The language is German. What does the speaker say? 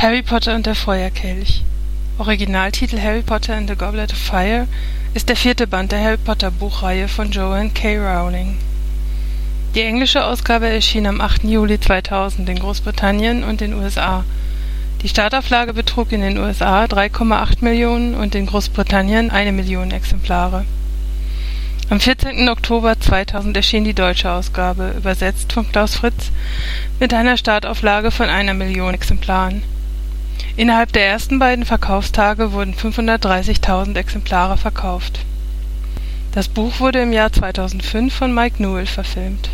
Harry Potter und der Feuerkelch Originaltitel Harry Potter and the Goblet of Fire ist der vierte Band der Harry Potter Buchreihe von Joanne K. Rowling. Die englische Ausgabe erschien am 8. Juli 2000 in Großbritannien und den USA. Die Startauflage betrug in den USA 3,8 Millionen und in Großbritannien eine Million Exemplare. Am 14. Oktober 2000 erschien die deutsche Ausgabe, übersetzt von Klaus Fritz, mit einer Startauflage von einer Million Exemplaren. Innerhalb der ersten beiden Verkaufstage wurden 530.000 Exemplare verkauft. Das Buch wurde im Jahr 2005 von Mike Newell verfilmt